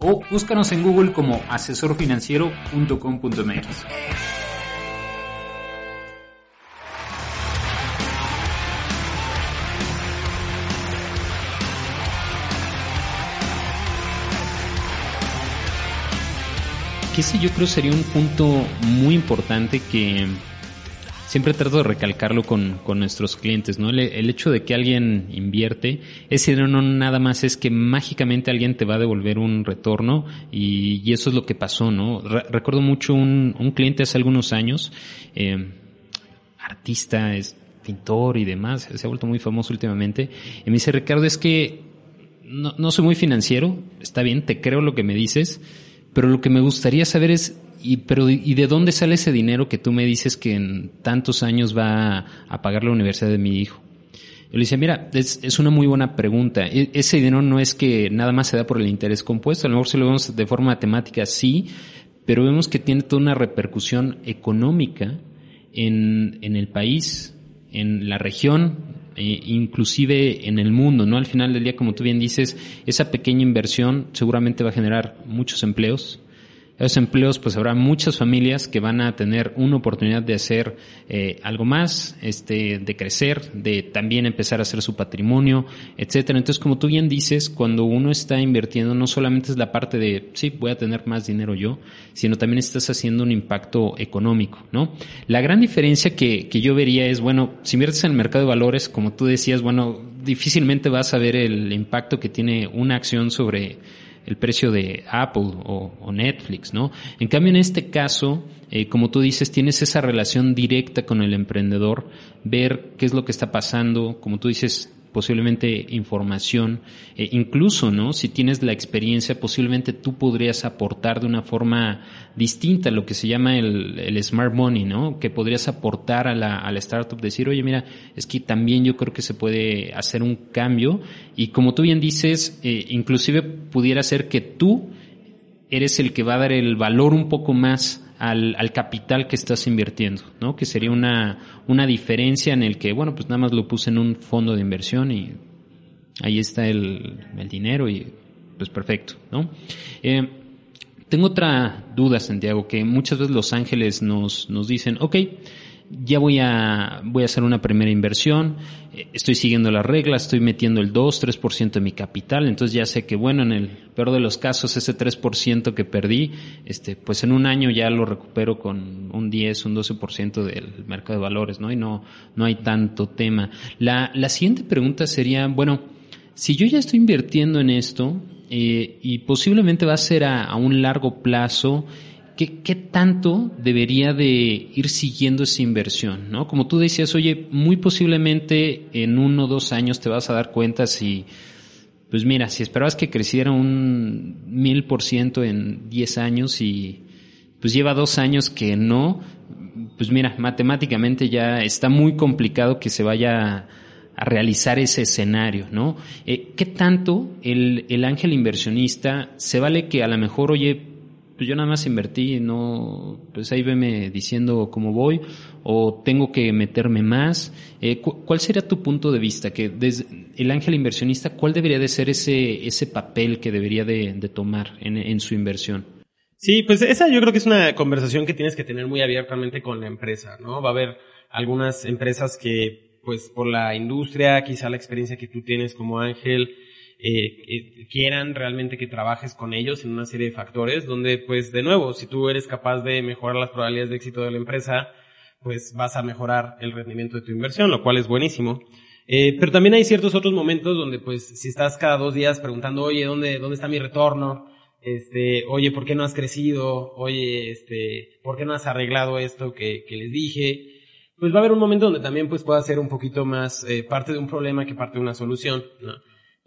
o búscanos en Google como asesorfinanciero.com.mx. que ese yo creo sería un punto muy importante que siempre trato de recalcarlo con, con nuestros clientes, ¿no? El, hecho de que alguien invierte, ese no nada más es que mágicamente alguien te va a devolver un retorno y, y eso es lo que pasó, ¿no? recuerdo mucho un, un, cliente hace algunos años, eh, artista, es pintor y demás, se ha vuelto muy famoso últimamente, y me dice, Ricardo, es que no, no soy muy financiero, está bien, te creo lo que me dices, pero lo que me gustaría saber es, y, pero, ¿y de dónde sale ese dinero que tú me dices que en tantos años va a, pagar la universidad de mi hijo? Yo le decía, mira, es, es, una muy buena pregunta. E, ese dinero no es que nada más se da por el interés compuesto, a lo mejor si lo vemos de forma matemática, sí, pero vemos que tiene toda una repercusión económica en, en el país, en la región, e inclusive en el mundo, ¿no? Al final del día, como tú bien dices, esa pequeña inversión seguramente va a generar muchos empleos, esos empleos, pues habrá muchas familias que van a tener una oportunidad de hacer eh, algo más, este, de crecer, de también empezar a hacer su patrimonio, etcétera. Entonces, como tú bien dices, cuando uno está invirtiendo, no solamente es la parte de, sí, voy a tener más dinero yo, sino también estás haciendo un impacto económico, ¿no? La gran diferencia que, que yo vería es, bueno, si inviertes en el mercado de valores, como tú decías, bueno, difícilmente vas a ver el impacto que tiene una acción sobre el precio de Apple o, Netflix, ¿no? En cambio, en este caso, eh, como tú dices, tienes esa relación directa con el emprendedor, ver qué es lo que está pasando, como tú dices, posiblemente información, eh, incluso, ¿no? Si tienes la experiencia, posiblemente tú podrías aportar de una forma distinta lo que se llama el, el smart money, ¿no? Que podrías aportar a la, a la startup, decir, oye, mira, es que también yo creo que se puede hacer un cambio y como tú bien dices, eh, inclusive pudiera ser que tú eres el que va a dar el valor un poco más al, al, capital que estás invirtiendo, ¿no? Que sería una, una diferencia en el que, bueno, pues nada más lo puse en un fondo de inversión y ahí está el, el dinero y pues perfecto, ¿no? Eh, tengo otra duda, Santiago, que muchas veces los ángeles nos, nos dicen, ok, ya voy a, voy a hacer una primera inversión, eh, estoy siguiendo las reglas, estoy metiendo el 2, 3% de mi capital, entonces ya sé que bueno, en el peor de los casos, ese 3% que perdí, este, pues en un año ya lo recupero con un 10, un 12% del mercado de valores, ¿no? Y no, no hay tanto tema. La, la siguiente pregunta sería, bueno, si yo ya estoy invirtiendo en esto, eh, y posiblemente va a ser a, a un largo plazo, ¿Qué, tanto debería de ir siguiendo esa inversión? ¿no? Como tú decías, oye, muy posiblemente en uno o dos años te vas a dar cuenta si, pues mira, si esperabas que creciera un mil por ciento en diez años y pues lleva dos años que no, pues mira, matemáticamente ya está muy complicado que se vaya a realizar ese escenario, ¿no? Eh, ¿Qué tanto el, el ángel inversionista se vale que a lo mejor, oye, pues yo nada más invertí, no, pues ahí veme diciendo cómo voy, o tengo que meterme más. Eh, ¿Cuál sería tu punto de vista? Que desde el ángel inversionista, ¿cuál debería de ser ese, ese papel que debería de, tomar en, en su inversión? Sí, pues esa yo creo que es una conversación que tienes que tener muy abiertamente con la empresa, ¿no? Va a haber algunas empresas que, pues por la industria, quizá la experiencia que tú tienes como ángel, eh, eh, quieran realmente que trabajes con ellos en una serie de factores donde pues de nuevo si tú eres capaz de mejorar las probabilidades de éxito de la empresa pues vas a mejorar el rendimiento de tu inversión lo cual es buenísimo. Eh, pero también hay ciertos otros momentos donde pues si estás cada dos días preguntando oye dónde dónde está mi retorno este oye por qué no has crecido oye este por qué no has arreglado esto que, que les dije pues va a haber un momento donde también pues pueda ser un poquito más eh, parte de un problema que parte de una solución ¿no?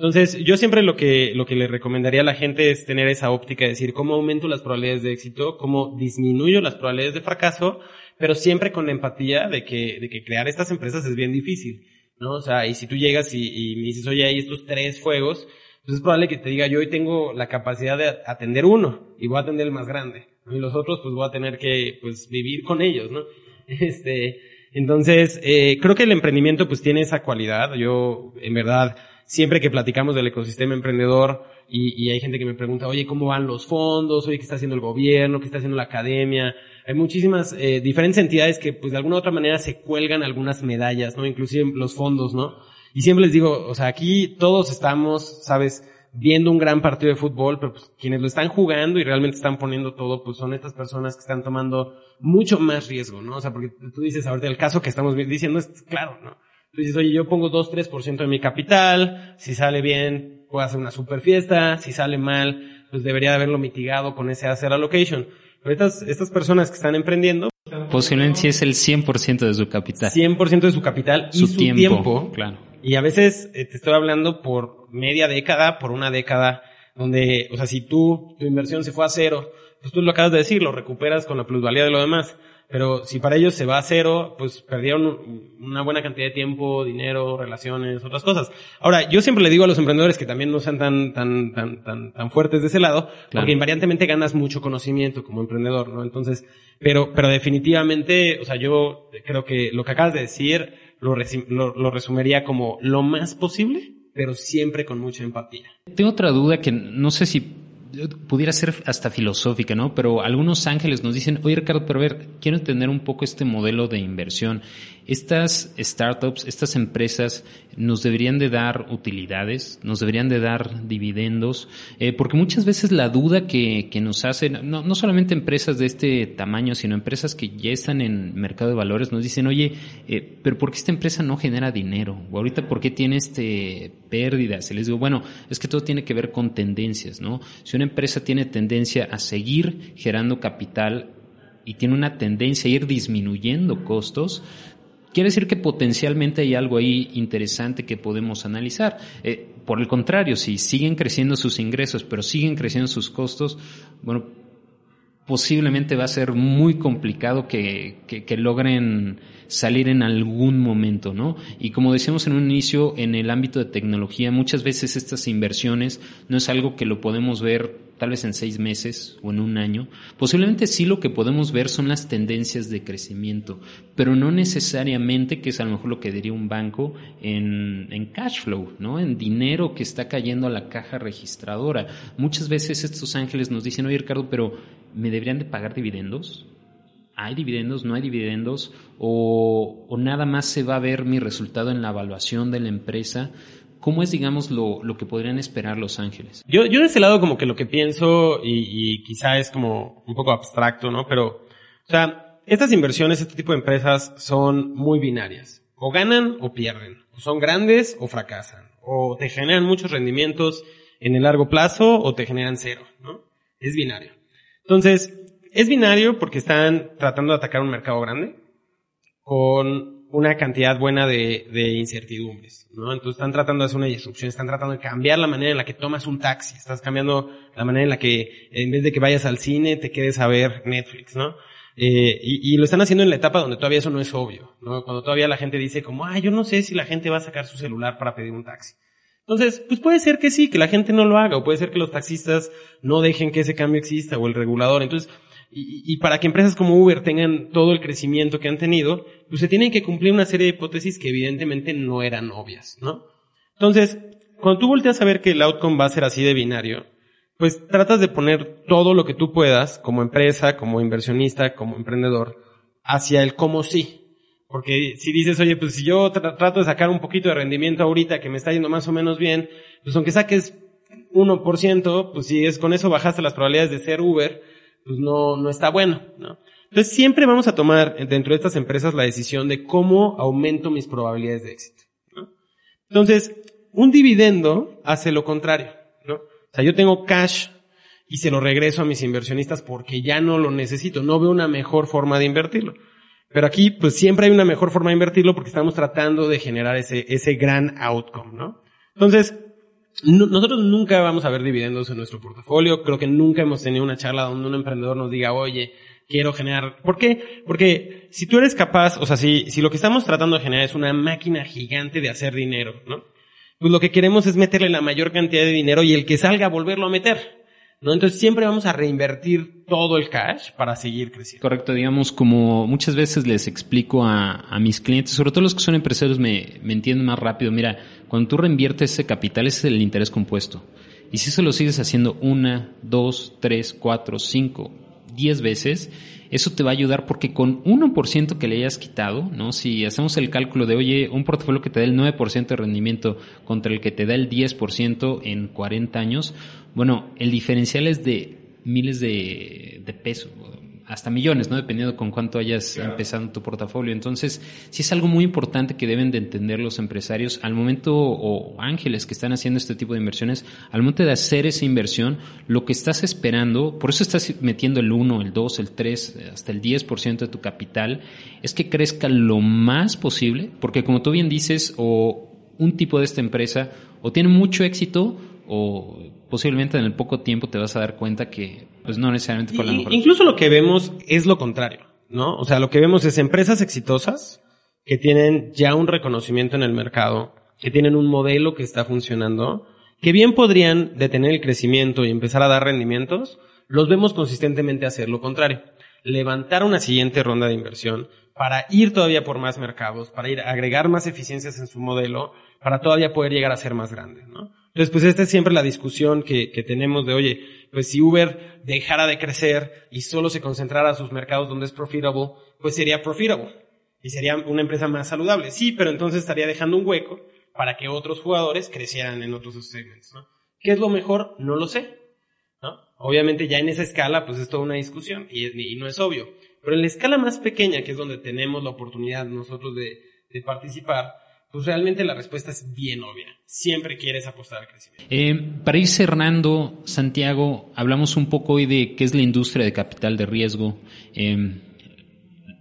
Entonces, yo siempre lo que, lo que le recomendaría a la gente es tener esa óptica, de decir, cómo aumento las probabilidades de éxito, cómo disminuyo las probabilidades de fracaso, pero siempre con la empatía de que, de que crear estas empresas es bien difícil, ¿no? O sea, y si tú llegas y, y me dices, oye, hay estos tres juegos, pues es probable que te diga, yo hoy tengo la capacidad de atender uno y voy a atender el más grande. Y los otros, pues voy a tener que, pues, vivir con ellos, ¿no? Este, entonces, eh, creo que el emprendimiento, pues, tiene esa cualidad. Yo, en verdad, siempre que platicamos del ecosistema emprendedor y, y hay gente que me pregunta, oye, ¿cómo van los fondos? Oye, ¿qué está haciendo el gobierno? ¿Qué está haciendo la academia? Hay muchísimas eh, diferentes entidades que, pues, de alguna otra manera se cuelgan algunas medallas, ¿no? Inclusive los fondos, ¿no? Y siempre les digo, o sea, aquí todos estamos, ¿sabes? viendo un gran partido de fútbol, pero pues quienes lo están jugando y realmente están poniendo todo, pues son estas personas que están tomando mucho más riesgo, ¿no? O sea, porque tú dices ahorita el caso que estamos diciendo es claro, ¿no? Tú dices, oye, yo pongo 2, 3% de mi capital, si sale bien, puedo hacer una super fiesta, si sale mal, pues debería de haberlo mitigado con ese hacer allocation. Pero estas, estas personas que están emprendiendo, Posiblemente sí es el 100% de su capital. 100% de su capital y Su su tiempo, tiempo. claro. Y a veces eh, te estoy hablando por media década, por una década, donde, o sea, si tú, tu inversión se fue a cero, pues tú lo acabas de decir, lo recuperas con la plusvalía de lo demás. Pero si para ellos se va a cero, pues perdieron un- una buena cantidad de tiempo, dinero, relaciones, otras cosas. Ahora, yo siempre le digo a los emprendedores que también no sean tan, tan, tan, tan, tan fuertes de ese lado, porque invariantemente ganas mucho conocimiento como emprendedor, ¿no? Entonces, pero, pero definitivamente, o sea, yo creo que lo que acabas de decir lo, lo, lo resumiría como lo más posible, pero siempre con mucha empatía. Tengo otra duda que no sé si pudiera ser hasta filosófica, ¿no? Pero algunos ángeles nos dicen, oye Ricardo, pero a ver, quiero entender un poco este modelo de inversión. Estas startups, estas empresas, nos deberían de dar utilidades, nos deberían de dar dividendos, eh, porque muchas veces la duda que, que nos hacen, no, no solamente empresas de este tamaño, sino empresas que ya están en mercado de valores, nos dicen, oye, eh, pero ¿por qué esta empresa no genera dinero? O ahorita, ¿por qué tiene este pérdidas? Y les digo, bueno, es que todo tiene que ver con tendencias, ¿no? Si una empresa tiene tendencia a seguir generando capital y tiene una tendencia a ir disminuyendo costos, quiere decir que potencialmente hay algo ahí interesante que podemos analizar. Eh, por el contrario, si siguen creciendo sus ingresos, pero siguen creciendo sus costos, bueno, posiblemente va a ser muy complicado que, que, que, logren salir en algún momento, ¿no? Y como decíamos en un inicio, en el ámbito de tecnología, muchas veces estas inversiones no es algo que lo podemos ver tal vez en seis meses o en un año. Posiblemente sí lo que podemos ver son las tendencias de crecimiento, pero no necesariamente, que es a lo mejor lo que diría un banco, en, en cash flow, ¿no? En dinero que está cayendo a la caja registradora. Muchas veces estos ángeles nos dicen, oye Ricardo, pero ¿me deberían de pagar dividendos? ¿Hay dividendos? ¿No hay dividendos? O, ¿O nada más se va a ver mi resultado en la evaluación de la empresa? ¿Cómo es, digamos, lo, lo que podrían esperar los ángeles? Yo, yo de ese lado como que lo que pienso, y, y quizá es como un poco abstracto, ¿no? Pero, o sea, estas inversiones, este tipo de empresas son muy binarias. O ganan o pierden. O son grandes o fracasan. O te generan muchos rendimientos en el largo plazo o te generan cero, ¿no? Es binario. Entonces, es binario porque están tratando de atacar un mercado grande con una cantidad buena de, de, incertidumbres, ¿no? Entonces están tratando de hacer una disrupción, están tratando de cambiar la manera en la que tomas un taxi, estás cambiando la manera en la que en vez de que vayas al cine te quedes a ver Netflix, ¿no? Eh, y, y, lo están haciendo en la etapa donde todavía eso no es obvio, ¿no? Cuando todavía la gente dice como, ah, yo no sé si la gente va a sacar su celular para pedir un taxi. Entonces, pues puede ser que sí, que la gente no lo haga, o puede ser que los taxistas no dejen que ese cambio exista, o el regulador. Entonces, y, y, para que empresas como Uber tengan todo el crecimiento que han tenido, pues se tienen que cumplir una serie de hipótesis que evidentemente no eran obvias, ¿no? Entonces, cuando tú volteas a ver que el outcome va a ser así de binario, pues tratas de poner todo lo que tú puedas, como empresa, como inversionista, como emprendedor, hacia el cómo sí. Porque si dices, oye, pues si yo tra trato de sacar un poquito de rendimiento ahorita que me está yendo más o menos bien, pues aunque saques 1%, pues si es con eso bajaste las probabilidades de ser Uber, pues no, no está bueno, ¿no? Entonces siempre vamos a tomar dentro de estas empresas la decisión de cómo aumento mis probabilidades de éxito, ¿no? Entonces, un dividendo hace lo contrario, ¿no? O sea, yo tengo cash y se lo regreso a mis inversionistas porque ya no lo necesito, no veo una mejor forma de invertirlo. Pero aquí, pues siempre hay una mejor forma de invertirlo porque estamos tratando de generar ese, ese gran outcome, ¿no? Entonces, nosotros nunca vamos a ver dividendos en nuestro portafolio. Creo que nunca hemos tenido una charla donde un emprendedor nos diga, oye, quiero generar. ¿Por qué? Porque si tú eres capaz, o sea, si, si lo que estamos tratando de generar es una máquina gigante de hacer dinero, ¿no? Pues lo que queremos es meterle la mayor cantidad de dinero y el que salga volverlo a meter. ¿No? Entonces siempre vamos a reinvertir todo el cash para seguir creciendo. Correcto, digamos, como muchas veces les explico a, a mis clientes, sobre todo los que son empresarios me, me entienden más rápido. Mira, cuando tú reinviertes ese capital, ese es el interés compuesto. Y si eso lo sigues haciendo una, dos, tres, cuatro, cinco, 10 veces, eso te va a ayudar porque con 1% que le hayas quitado, ¿no? Si hacemos el cálculo de, oye, un portafolio que te da el 9% de rendimiento contra el que te da el 10% en 40 años, bueno, el diferencial es de miles de, de pesos, hasta millones, ¿no? Dependiendo con cuánto hayas empezado tu portafolio. Entonces, sí es algo muy importante que deben de entender los empresarios al momento, o ángeles que están haciendo este tipo de inversiones, al momento de hacer esa inversión, lo que estás esperando, por eso estás metiendo el 1, el 2, el 3, hasta el 10% de tu capital, es que crezca lo más posible, porque como tú bien dices, o un tipo de esta empresa, o tiene mucho éxito, o posiblemente en el poco tiempo te vas a dar cuenta que pues no necesariamente fue la mejor. Incluso lo que vemos es lo contrario, ¿no? O sea, lo que vemos es empresas exitosas que tienen ya un reconocimiento en el mercado, que tienen un modelo que está funcionando, que bien podrían detener el crecimiento y empezar a dar rendimientos, los vemos consistentemente hacer lo contrario. Levantar una siguiente ronda de inversión para ir todavía por más mercados, para ir a agregar más eficiencias en su modelo, para todavía poder llegar a ser más grande, ¿no? Entonces, pues esta es siempre la discusión que, que tenemos de, oye, pues si Uber dejara de crecer y solo se concentrara a sus mercados donde es profitable, pues sería profitable y sería una empresa más saludable. Sí, pero entonces estaría dejando un hueco para que otros jugadores crecieran en otros segmentos, ¿no? ¿Qué es lo mejor? No lo sé. Obviamente ya en esa escala, pues es toda una discusión y, y no es obvio. Pero en la escala más pequeña, que es donde tenemos la oportunidad nosotros de, de participar, pues realmente la respuesta es bien obvia. Siempre quieres apostar al crecimiento. Eh, para ir cerrando, Santiago, hablamos un poco hoy de qué es la industria de capital de riesgo. Eh,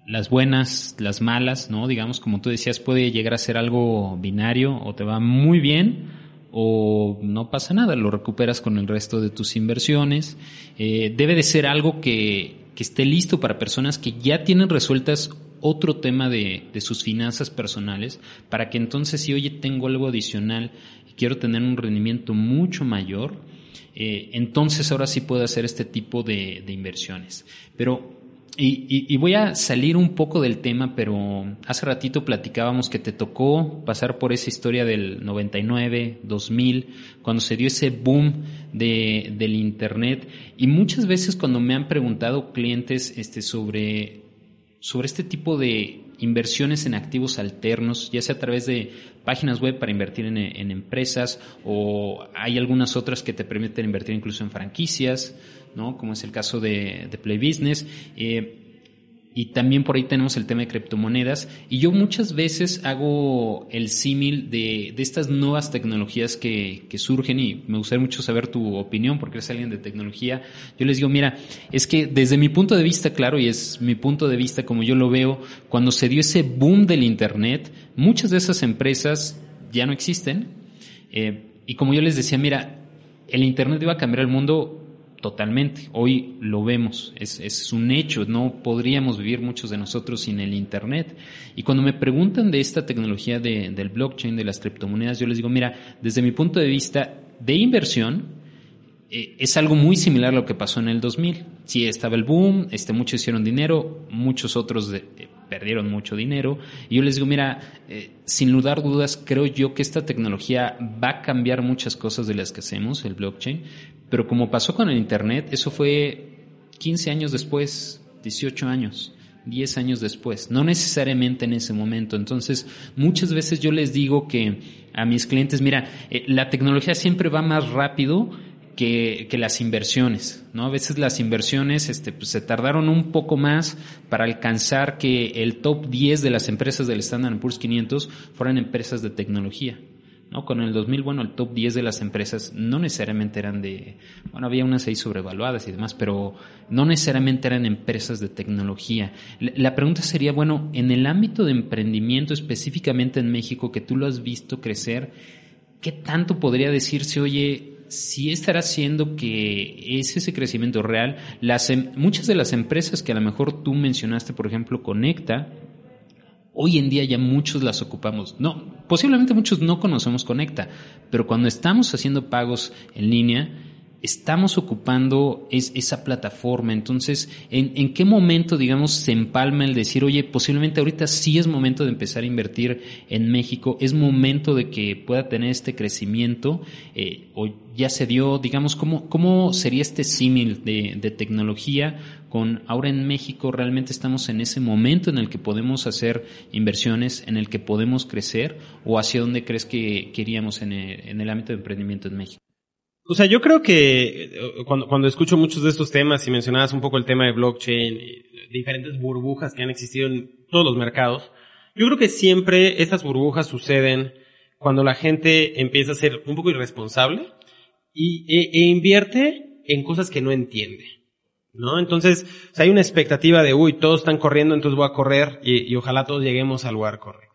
las buenas, las malas, ¿no? Digamos, como tú decías, puede llegar a ser algo binario o te va muy bien o no pasa nada, lo recuperas con el resto de tus inversiones. Eh, debe de ser algo que, que esté listo para personas que ya tienen resueltas otro tema de, de, sus finanzas personales para que entonces si oye tengo algo adicional y quiero tener un rendimiento mucho mayor, eh, entonces ahora sí puedo hacer este tipo de, de inversiones. Pero y, y, y, voy a salir un poco del tema, pero hace ratito platicábamos que te tocó pasar por esa historia del 99, 2000, cuando se dio ese boom de, del Internet. Y muchas veces cuando me han preguntado clientes este, sobre sobre este tipo de inversiones en activos alternos, ya sea a través de páginas web para invertir en, empresas o hay algunas otras que te permiten invertir incluso en franquicias, ¿no? Como es el caso de, de Play Business. Eh, y también por ahí tenemos el tema de criptomonedas. Y yo muchas veces hago el símil de, de, estas nuevas tecnologías que, que, surgen y me gustaría mucho saber tu opinión porque eres alguien de tecnología. Yo les digo, mira, es que desde mi punto de vista, claro, y es mi punto de vista como yo lo veo, cuando se dio ese boom del Internet, muchas de esas empresas ya no existen. Eh, y como yo les decía, mira, el Internet iba a cambiar el mundo Totalmente. Hoy lo vemos, es, un hecho, no podríamos vivir muchos de nosotros sin el Internet. Y cuando me preguntan de esta tecnología de, del blockchain, de las criptomonedas, yo les digo, mira, desde mi punto de vista de inversión, eh, es algo muy similar a lo que pasó en el 2000. Sí, estaba el boom, este, muchos hicieron dinero, muchos otros eh, perdieron mucho dinero. Y yo les digo, mira, eh, sin lugar dudas, creo yo que esta tecnología va a cambiar muchas cosas de las que hacemos, el blockchain, pero como pasó con el Internet, eso fue 15 años después, 18 años. 10 años después, no necesariamente en ese momento. Entonces, muchas veces yo les digo que a mis clientes, mira, eh, la tecnología siempre va más rápido que, que, las inversiones, ¿no? A veces las inversiones este, pues, se tardaron un poco más para alcanzar que el top 10 de las empresas del Standard Poor's 500 fueran empresas de tecnología. ¿No? Con el 2000, bueno, el top 10 de las empresas no necesariamente eran de, bueno, había unas ahí sobrevaluadas y demás, pero no necesariamente eran empresas de tecnología. La pregunta sería, bueno, en el ámbito de emprendimiento, específicamente en México, que tú lo has visto crecer, ¿qué tanto podría decirse, oye, si estará haciendo que es ese crecimiento real? Las, em, muchas de las empresas que a lo mejor tú mencionaste, por ejemplo, Conecta, hoy en día ya muchos las ocupamos. No, posiblemente muchos no conocemos Conecta, pero cuando estamos haciendo pagos en línea, estamos ocupando es, esa plataforma. Entonces, ¿en, ¿en, qué momento, digamos, se empalma el decir, oye, posiblemente ahorita sí es momento de empezar a invertir en México, es momento de que pueda tener este crecimiento, eh, o ya se dio, digamos, ¿cómo, sería este símil de, tecnología con ahora en México realmente estamos en ese momento en el que podemos hacer inversiones, en el que podemos crecer, o hacia dónde crees que queríamos en el ámbito de emprendimiento en México? O sea, yo creo que eh, cuando, cuando escucho muchos de estos temas y mencionabas un poco el tema de blockchain, diferentes burbujas que han existido en todos los mercados, yo creo que siempre estas burbujas suceden cuando la gente empieza a ser un poco irresponsable y, e, e invierte en cosas que no entiende. ¿No? Entonces, o sea, hay una expectativa de, uy, todos están corriendo, entonces voy a correr y, y ojalá todos lleguemos al lugar correcto.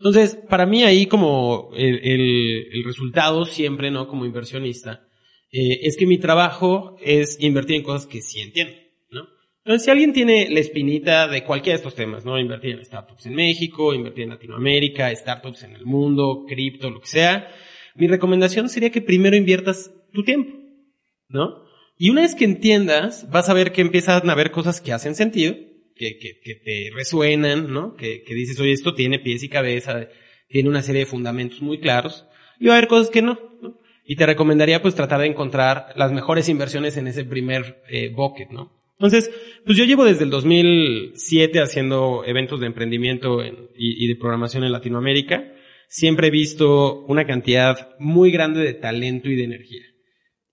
Entonces, para mí ahí como el, resultado siempre, ¿no? Como inversionista, eh, es que mi trabajo es invertir en cosas que sí entiendo, ¿no? Entonces, si alguien tiene la espinita de cualquiera de estos temas, ¿no? Invertir en startups en México, invertir en Latinoamérica, startups en el mundo, cripto, lo que sea, mi recomendación sería que primero inviertas tu tiempo, ¿no? Y una vez que entiendas, vas a ver que empiezan a ver cosas que hacen sentido, que, que, que te resuenan, ¿no? Que, que dices, oye, esto tiene pies y cabeza, tiene una serie de fundamentos muy claros, y va a haber cosas que no, ¿no? Y te recomendaría pues tratar de encontrar las mejores inversiones en ese primer eh, bucket, ¿no? Entonces, pues yo llevo desde el 2007 haciendo eventos de emprendimiento en, y, y de programación en Latinoamérica. Siempre he visto una cantidad muy grande de talento y de energía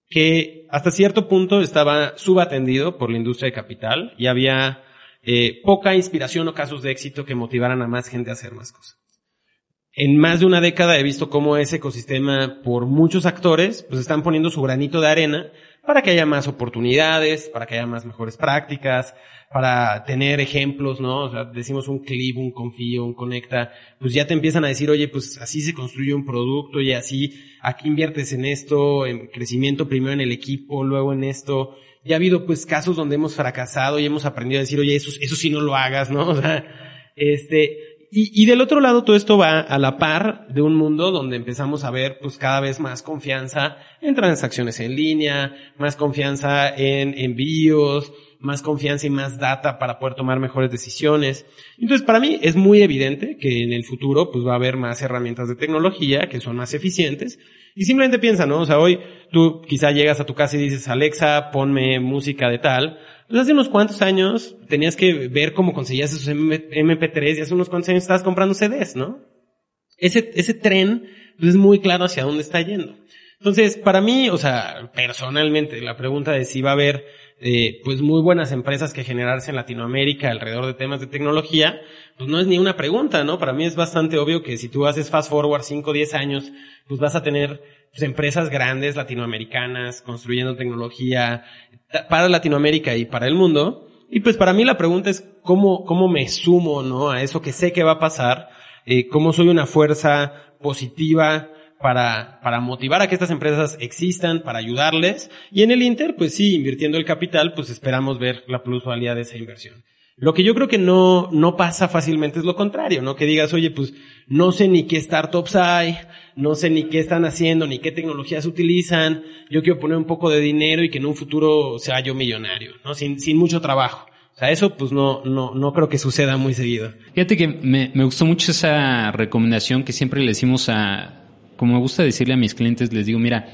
que hasta cierto punto estaba subatendido por la industria de capital y había eh, poca inspiración o casos de éxito que motivaran a más gente a hacer más cosas. En más de una década he visto cómo ese ecosistema, por muchos actores, pues están poniendo su granito de arena para que haya más oportunidades, para que haya más mejores prácticas, para tener ejemplos, ¿no? O sea, decimos un clip, un confío, un conecta, pues ya te empiezan a decir, oye, pues así se construye un producto y así, aquí inviertes en esto, en crecimiento primero en el equipo, luego en esto, ya ha habido pues casos donde hemos fracasado y hemos aprendido a decir, oye, eso, eso sí no lo hagas, ¿no? O sea, este, y, y del otro lado todo esto va a la par de un mundo donde empezamos a ver pues cada vez más confianza en transacciones en línea, más confianza en envíos, más confianza y más data para poder tomar mejores decisiones. Entonces, para mí es muy evidente que en el futuro pues va a haber más herramientas de tecnología que son más eficientes y simplemente piensa, ¿no? O sea, hoy tú quizá llegas a tu casa y dices, Alexa, ponme música de tal. Hace unos cuantos años tenías que ver cómo conseguías esos MP3 y hace unos cuantos años estabas comprando CDs, ¿no? Ese, ese tren pues, es muy claro hacia dónde está yendo. Entonces, para mí, o sea, personalmente, la pregunta de si va a haber eh, pues muy buenas empresas que generarse en Latinoamérica alrededor de temas de tecnología, pues no es ni una pregunta, ¿no? Para mí es bastante obvio que si tú haces fast forward 5 o 10 años, pues vas a tener pues, empresas grandes latinoamericanas construyendo tecnología para Latinoamérica y para el mundo. Y pues para mí la pregunta es cómo, cómo me sumo, ¿no? A eso que sé que va a pasar, eh, cómo soy una fuerza positiva, para, para motivar a que estas empresas existan, para ayudarles. Y en el Inter, pues sí, invirtiendo el capital, pues esperamos ver la plusvalía de esa inversión. Lo que yo creo que no, no pasa fácilmente es lo contrario, ¿no? Que digas, oye, pues no sé ni qué startups hay, no sé ni qué están haciendo, ni qué tecnologías utilizan, yo quiero poner un poco de dinero y que en un futuro sea yo millonario, ¿no? Sin, sin mucho trabajo. O sea, eso pues no, no, no creo que suceda muy seguido. Fíjate que me, me gustó mucho esa recomendación que siempre le decimos a, como me gusta decirle a mis clientes, les digo, mira,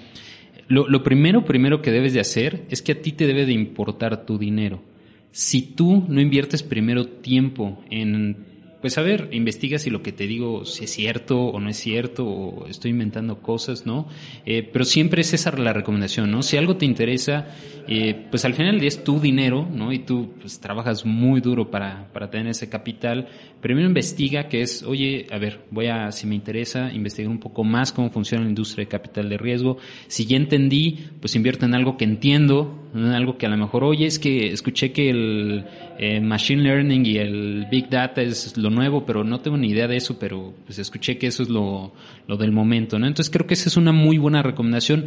lo, lo, primero, primero que debes de hacer es que a ti te debe de importar tu dinero. Si tú no inviertes primero tiempo en pues a ver, investiga si lo que te digo si es cierto o no es cierto, o estoy inventando cosas, ¿no? Eh, pero siempre es esa la recomendación, ¿no? Si algo te interesa, eh, pues al final es tu dinero, ¿no? Y tú pues, trabajas muy duro para, para tener ese capital. Primero investiga que es, oye, a ver, voy a, si me interesa, investigar un poco más cómo funciona la industria de capital de riesgo. Si ya entendí, pues invierto en algo que entiendo, en algo que a lo mejor, oye, es que escuché que el eh, machine learning y el big data es lo nuevo, pero no tengo ni idea de eso, pero pues escuché que eso es lo, lo del momento, ¿no? Entonces creo que esa es una muy buena recomendación.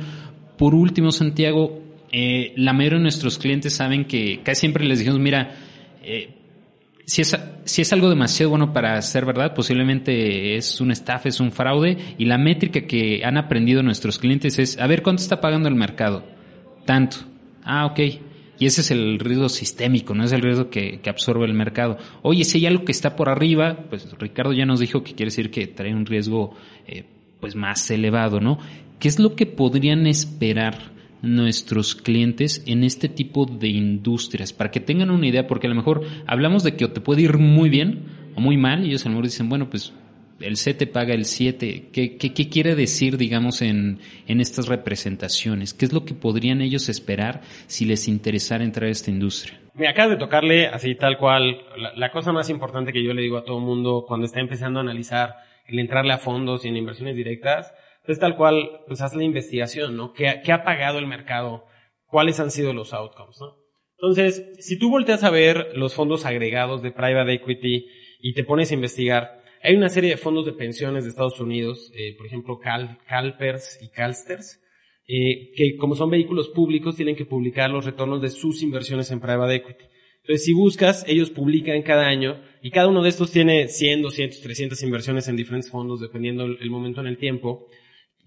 Por último, Santiago, eh, la mayoría de nuestros clientes saben que casi siempre les dijimos, mira, eh, si es, si es algo demasiado bueno para ser verdad, posiblemente es un estafa, es un fraude, y la métrica que han aprendido nuestros clientes es, a ver, ¿cuánto está pagando el mercado? Tanto. Ah, ok. Y ese es el riesgo sistémico, no es el riesgo que, que, absorbe el mercado. Oye, si hay algo que está por arriba, pues Ricardo ya nos dijo que quiere decir que trae un riesgo eh, pues más elevado, ¿no? ¿Qué es lo que podrían esperar nuestros clientes en este tipo de industrias? Para que tengan una idea, porque a lo mejor hablamos de que te puede ir muy bien o muy mal, y ellos a lo mejor dicen, bueno, pues el 7 paga el 7. ¿Qué, quiere decir, digamos, en, estas representaciones? ¿Qué es lo que podrían ellos esperar si les interesara entrar a esta industria? Me acabas de tocarle así tal cual la, cosa más importante que yo le digo a todo el mundo cuando está empezando a analizar el entrarle a fondos y en inversiones directas, es tal cual, pues haz la investigación, ¿no? ¿Qué, ¿Qué, ha pagado el mercado? ¿Cuáles han sido los outcomes, no? Entonces, si tú volteas a ver los fondos agregados de private equity y te pones a investigar, hay una serie de fondos de pensiones de Estados Unidos, eh, por ejemplo, Cal, Calpers y Calsters, eh, que como son vehículos públicos tienen que publicar los retornos de sus inversiones en private equity. Entonces, si buscas, ellos publican cada año y cada uno de estos tiene 100, 200, 300 inversiones en diferentes fondos, dependiendo el momento en el tiempo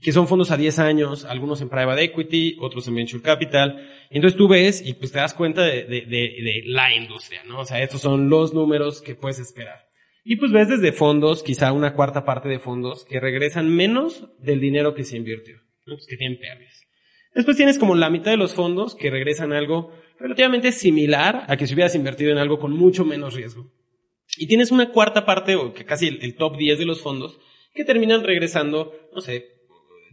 que son fondos a 10 años, algunos en private equity, otros en venture capital. Entonces tú ves y pues te das cuenta de, la industria, ¿no? O sea, estos son los números que puedes esperar. Y pues ves desde fondos, quizá una cuarta parte de fondos, que regresan menos del dinero que se invirtió, ¿no? pues que tienen pérdidas. Después tienes como la mitad de los fondos que regresan algo relativamente similar a que si hubieras invertido en algo con mucho menos riesgo. Y tienes una cuarta parte, o casi el, el top 10 de los fondos, que terminan regresando, no sé,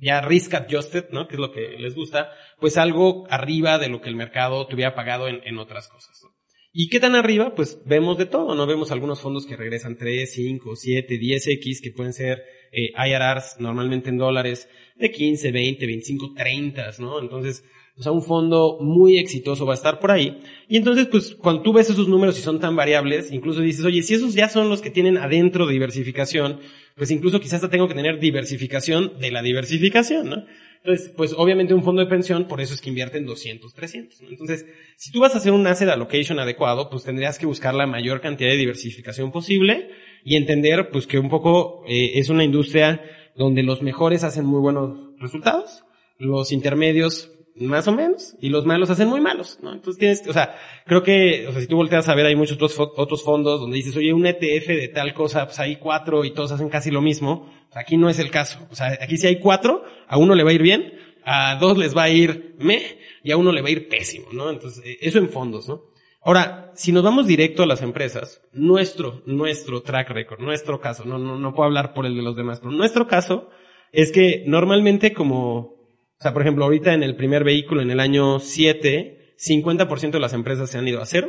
ya risk adjusted, ¿no? Que es lo que les gusta, pues algo arriba de lo que el mercado te hubiera pagado en, en otras cosas. ¿no? ¿Y qué tan arriba? Pues vemos de todo, ¿no? Vemos algunos fondos que regresan 3, 5, 7, 10X, que pueden ser eh, IRRs normalmente en dólares de 15, 20, 25, 30, ¿no? Entonces, o sea, un fondo muy exitoso va a estar por ahí. Y entonces, pues, cuando tú ves esos números y son tan variables, incluso dices, oye, si esos ya son los que tienen adentro diversificación, pues incluso quizás hasta tengo que tener diversificación de la diversificación, ¿no? Entonces, pues obviamente un fondo de pensión, por eso es que invierte en 200, 300. ¿no? Entonces, si tú vas a hacer un asset allocation adecuado, pues tendrías que buscar la mayor cantidad de diversificación posible y entender, pues que un poco eh, es una industria donde los mejores hacen muy buenos resultados, los intermedios más o menos, y los malos hacen muy malos, ¿no? Entonces tienes, o sea, creo que, o sea, si tú volteas a ver, hay muchos otros, otros fondos donde dices, oye, un ETF de tal cosa, pues hay cuatro y todos hacen casi lo mismo. aquí no es el caso. O sea, aquí si hay cuatro, a uno le va a ir bien, a dos les va a ir me, y a uno le va a ir pésimo, ¿no? Entonces, eh, eso en fondos, ¿no? Ahora, si nos vamos directo a las empresas, nuestro, nuestro track record, nuestro caso, no, no, no puedo hablar por el de los demás, pero nuestro caso es que normalmente como o sea, por ejemplo, ahorita en el primer vehículo, en el año 7, 50% de las empresas se han ido a cero.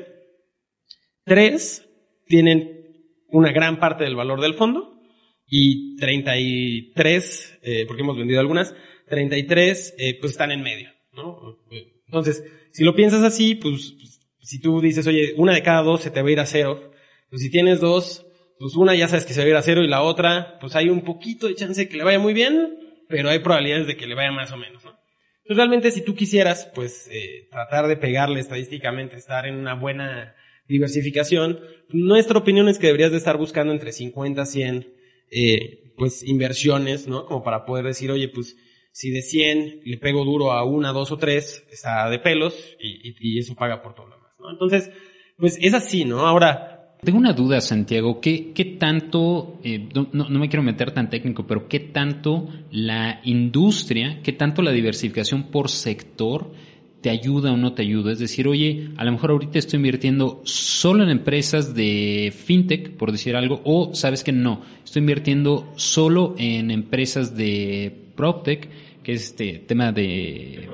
Tres tienen una gran parte del valor del fondo. Y 33, eh, porque hemos vendido algunas, 33 eh, pues están en medio. ¿no? Entonces, si lo piensas así, pues si tú dices, oye, una de cada dos se te va a ir a cero, pues si tienes dos, pues una ya sabes que se va a ir a cero y la otra, pues hay un poquito de chance de que le vaya muy bien, pero hay probabilidades de que le vaya más o menos, ¿no? Entonces realmente si tú quisieras, pues, eh, tratar de pegarle estadísticamente, estar en una buena diversificación, nuestra opinión es que deberías de estar buscando entre 50 a 100, eh, pues, inversiones, ¿no? Como para poder decir, oye, pues, si de 100 le pego duro a una, dos o tres, está de pelos y, y, y eso paga por todo lo demás, ¿no? Entonces, pues es así, ¿no? Ahora, tengo una duda, Santiago. ¿Qué, qué tanto, eh, no, no, me quiero meter tan técnico, pero qué tanto la industria, qué tanto la diversificación por sector te ayuda o no te ayuda? Es decir, oye, a lo mejor ahorita estoy invirtiendo solo en empresas de fintech, por decir algo, o sabes que no, estoy invirtiendo solo en empresas de PropTech que es este tema de,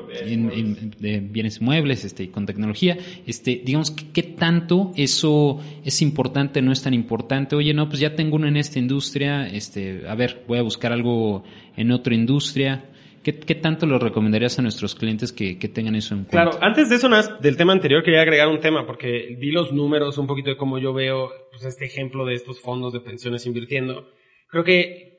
de bienes muebles, este, con tecnología, este, digamos, ¿qué, tanto eso es importante, no es tan importante? Oye, no, pues ya tengo uno en esta industria, este, a ver, voy a buscar algo en otra industria. ¿Qué, qué tanto lo recomendarías a nuestros clientes que, que tengan eso en cuenta? Claro, antes de eso, nada, del tema anterior, quería agregar un tema, porque di los números un poquito de cómo yo veo pues, este ejemplo de estos fondos de pensiones invirtiendo. Creo que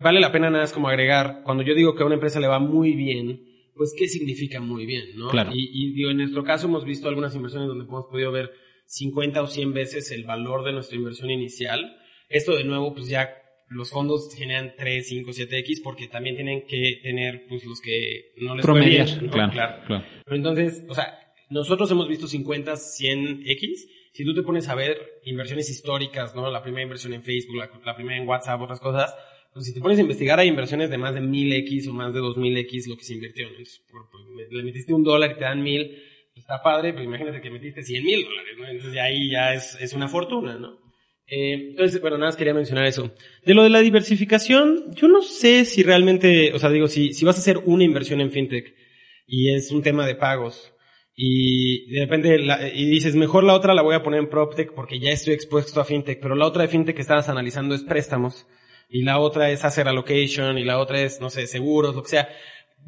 vale la pena nada más como agregar, cuando yo digo que a una empresa le va muy bien, pues qué significa muy bien, ¿no? Claro. Y, y digo, en nuestro caso hemos visto algunas inversiones donde hemos podido ver 50 o 100 veces el valor de nuestra inversión inicial. Esto de nuevo, pues ya los fondos generan 3, 5, 7X porque también tienen que tener pues los que no les fue Promediar, bien, ¿no? claro, claro. Pero entonces, o sea, nosotros hemos visto 50, 100X. Si tú te pones a ver inversiones históricas, ¿no? La primera inversión en Facebook, la, la primera en WhatsApp, otras cosas, pues si te pones a investigar hay inversiones de más de 1000X o más de 2000X lo que se invirtió. Entonces, por- por- le metiste un dólar y te dan mil, pues está padre, pero imagínate que metiste 100 mil dólares, ¿no? Entonces ya ahí ya es, es una fortuna, ¿no? Eh, entonces, bueno, nada más quería mencionar eso. De lo de la diversificación, yo no sé si realmente, o sea, digo, si, si vas a hacer una inversión en fintech y es un tema de pagos y de repente la- y dices, mejor la otra la voy a poner en PropTech porque ya estoy expuesto a fintech, pero la otra de fintech que estabas analizando es préstamos y la otra es hacer allocation y la otra es, no sé, seguros, lo que sea.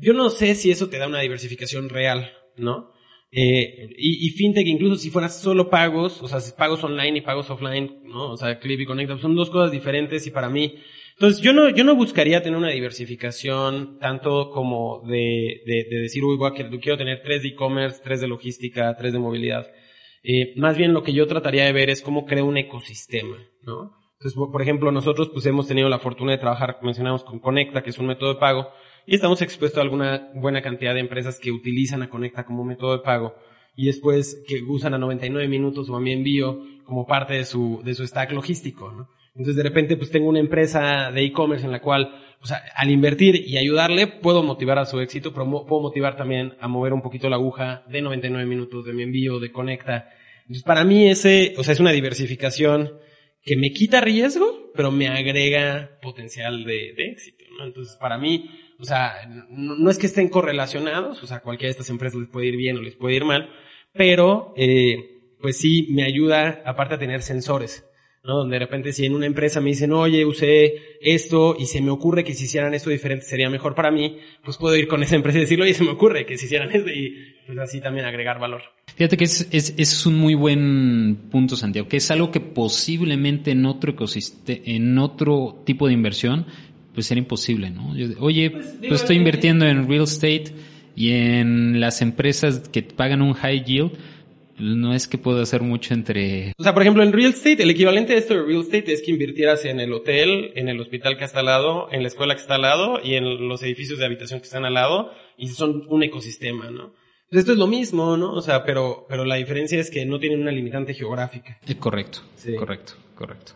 Yo no sé si eso te da una diversificación real, ¿no? Eh, y, y fintech, incluso si fuera solo pagos, o sea, pagos online y pagos offline, ¿no? O sea, Clip y Connect, son dos cosas diferentes y para mí, entonces yo no, yo no buscaría tener una diversificación tanto como de, de, de decir, uy, que- quiero tener tres de e-commerce, tres de logística, tres de movilidad. Eh, más bien lo que yo trataría de ver es cómo creo un ecosistema, ¿no? Entonces, por ejemplo, nosotros pues hemos tenido la fortuna de trabajar, mencionamos con Conecta, que es un método de pago, y estamos expuestos a alguna buena cantidad de empresas que utilizan a Conecta como método de pago y después que usan a 99 minutos o a mi envío como parte de su, de su stack logístico, ¿no? Entonces de repente pues tengo una empresa de e-commerce en la cual, o sea, al invertir y ayudarle puedo motivar a su éxito, pero mo- puedo motivar también a mover un poquito la aguja de 99 minutos de mi envío, de Conecta. Entonces para mí ese, o sea, es una diversificación que me quita riesgo, pero me agrega potencial de, de éxito, ¿no? Entonces, para mí, o sea, no, no es que estén correlacionados, o sea, cualquiera de estas empresas les puede ir bien o les puede ir mal, pero, eh, pues sí, me ayuda, aparte a tener sensores, ¿no? Donde de repente si en una empresa me dicen, oye, usé esto y se me ocurre que si hicieran esto diferente sería mejor para mí, pues puedo ir con esa empresa y decirle, oye, se me ocurre que si hicieran esto y pues así también agregar valor. Fíjate que es, es, es un muy buen punto, Santiago, que es algo que posiblemente en otro ecosistema, en otro tipo de inversión, pues era imposible, ¿no? Yo- oye, pues, digo, estoy invirtiendo en real estate y en las empresas que pagan un high yield, pues, no es que puedo hacer mucho entre... O sea, por ejemplo, en real estate, el equivalente de esto de real estate es que invirtieras en el hotel, en el hospital que está al lado, en la escuela que está al lado y en los edificios de habitación que están al lado y son un ecosistema, ¿no? Entonces, esto es lo mismo, ¿no? O sea, pero, pero la diferencia es que no tienen una limitante geográfica. Eh, correcto, Sí. correcto, correcto.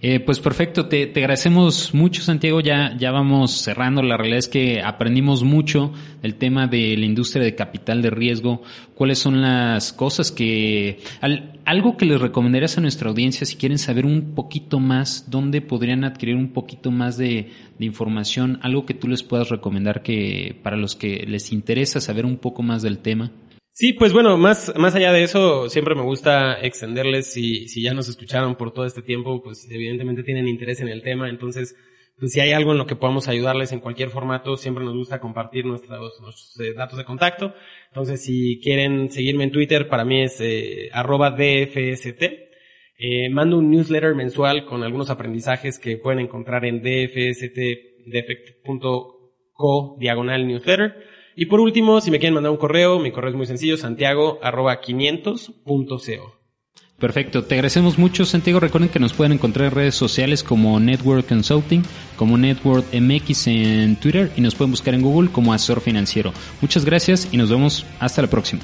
Eh, pues perfecto, te, te agradecemos mucho Santiago, ya, ya vamos cerrando, la realidad es que aprendimos mucho del tema de la industria de capital de riesgo, cuáles son las cosas que, al- algo que les recomendarías a nuestra audiencia si quieren saber un poquito más, dónde podrían adquirir un poquito más de, de información, algo que tú les puedas recomendar que para los que les interesa saber un poco más del tema. Sí, pues bueno, más, más allá de eso, siempre me gusta extenderles si, si ya nos escucharon por todo este tiempo, pues evidentemente tienen interés en el tema, entonces, pues si hay algo en lo que podamos ayudarles en cualquier formato, siempre nos gusta compartir nuestros, nuestros eh, datos de contacto. Entonces, si quieren seguirme en Twitter, para mí es eh, arroba DFST. Eh, mando un newsletter mensual con algunos aprendizajes que pueden encontrar en dfst.co diagonal newsletter. Y por último, si me quieren mandar un correo, mi correo es muy sencillo, santiago arroba 500.co. Perfecto, te agradecemos mucho Santiago. Recuerden que nos pueden encontrar en redes sociales como Network Consulting, como Network MX en Twitter y nos pueden buscar en Google como Asesor Financiero. Muchas gracias y nos vemos hasta la próxima.